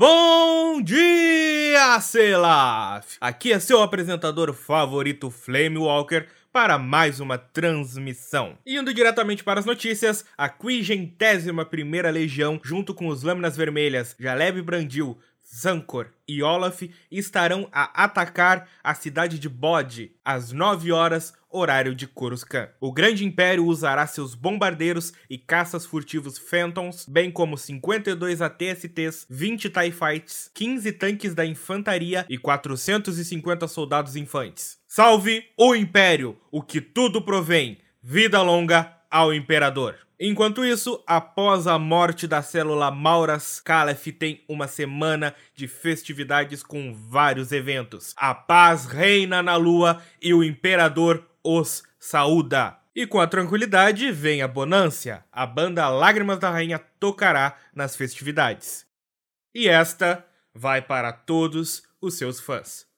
Bom dia, Selaf! Aqui é seu apresentador favorito, Flame Walker, para mais uma transmissão. Indo diretamente para as notícias, a 51ª Legião, junto com os Lâminas Vermelhas, Jaleb Brandil, Zancor e Olaf estarão a atacar a cidade de Bod às 9 horas, horário de Coruscant. O Grande Império usará seus bombardeiros e caças furtivos Phantoms, bem como 52 ATSTs, 20 TIE Fights, 15 tanques da infantaria e 450 soldados infantes. Salve o Império, o que tudo provém. Vida longa ao Imperador. Enquanto isso, após a morte da célula Mauras, Calef tem uma semana de festividades com vários eventos. A paz reina na lua e o imperador os saúda. E com a tranquilidade vem a bonância. A banda Lágrimas da Rainha tocará nas festividades. E esta vai para todos os seus fãs.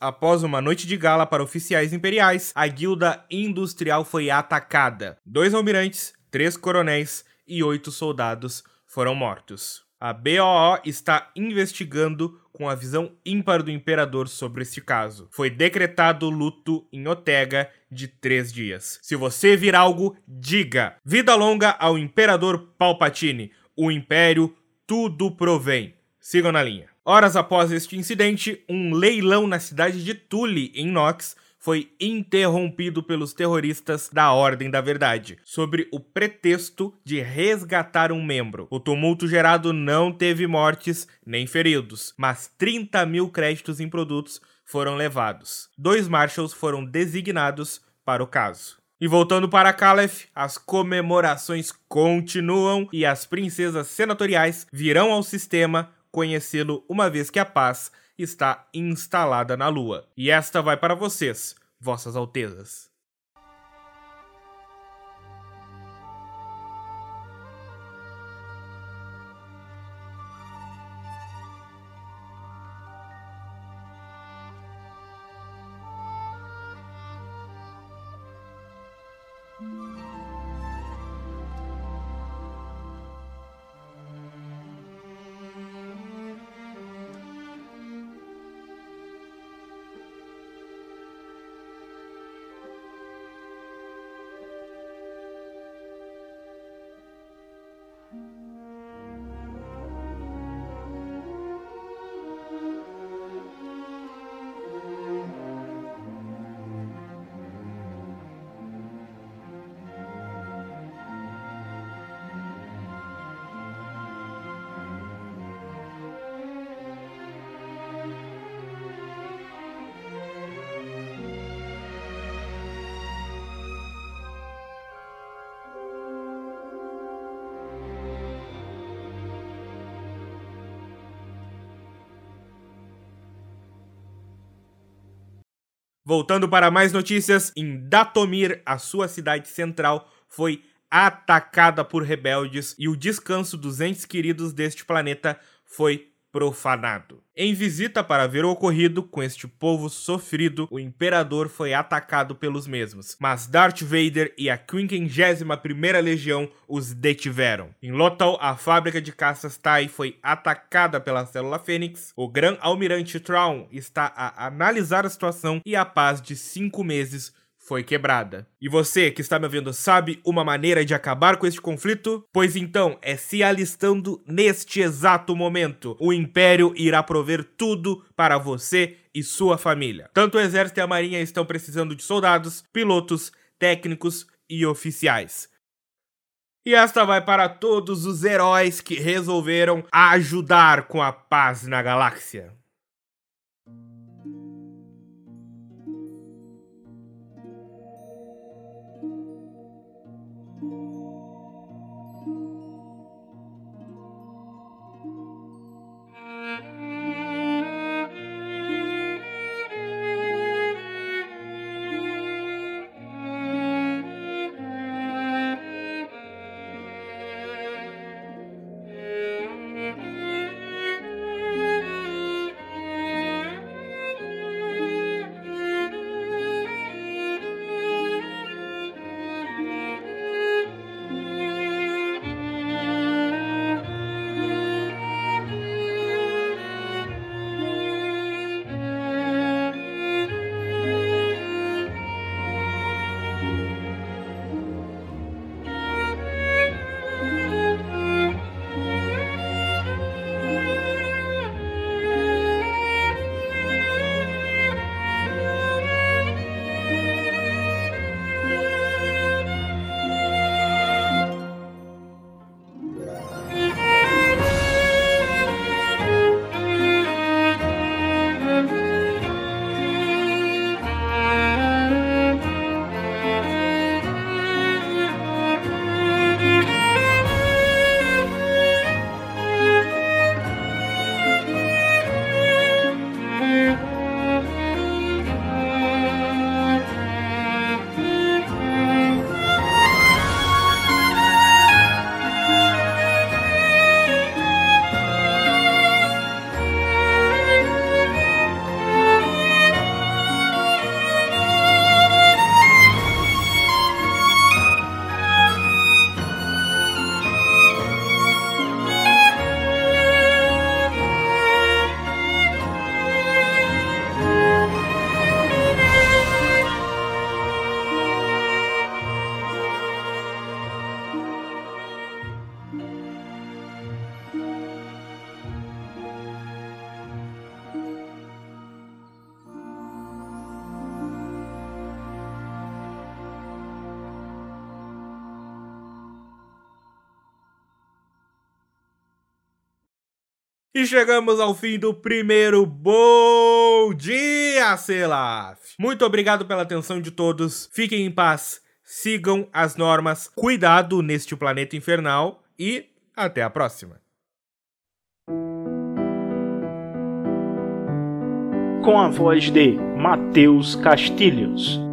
Após uma noite de gala para oficiais imperiais, a guilda industrial foi atacada. Dois almirantes, três coronéis e oito soldados foram mortos. A BOO está investigando com a visão ímpar do imperador sobre este caso. Foi decretado luto em Otega de três dias. Se você vir algo, diga. Vida longa ao imperador Palpatine. O império tudo provém. Sigam na linha. Horas após este incidente, um leilão na cidade de Tule, em Nox, foi interrompido pelos terroristas da Ordem da Verdade, sobre o pretexto de resgatar um membro. O tumulto gerado não teve mortes nem feridos, mas 30 mil créditos em produtos foram levados. Dois marshals foram designados para o caso. E voltando para Caliph, as comemorações continuam e as princesas senatoriais virão ao sistema conhecê-lo uma vez que a paz está instalada na Lua. E esta vai para vocês, Vossas Altezas. Voltando para mais notícias, em Datomir, a sua cidade central, foi atacada por rebeldes e o descanso dos entes queridos deste planeta foi profanado. Em visita para ver o ocorrido com este povo sofrido, o imperador foi atacado pelos mesmos, mas Darth Vader e a 51ª Legião os detiveram. Em Lothal, a fábrica de caças Tai foi atacada pela célula Fênix. O Gran Almirante Traun está a analisar a situação e a paz de cinco meses foi quebrada. E você que está me ouvindo sabe uma maneira de acabar com este conflito? Pois então é se alistando neste exato momento. O Império irá prover tudo para você e sua família. Tanto o Exército e a Marinha estão precisando de soldados, pilotos, técnicos e oficiais. E esta vai para todos os heróis que resolveram ajudar com a paz na galáxia. E chegamos ao fim do primeiro Bom Dia, Selaf! Muito obrigado pela atenção de todos. Fiquem em paz, sigam as normas, cuidado neste planeta infernal e até a próxima. Com a voz de Matheus Castilhos.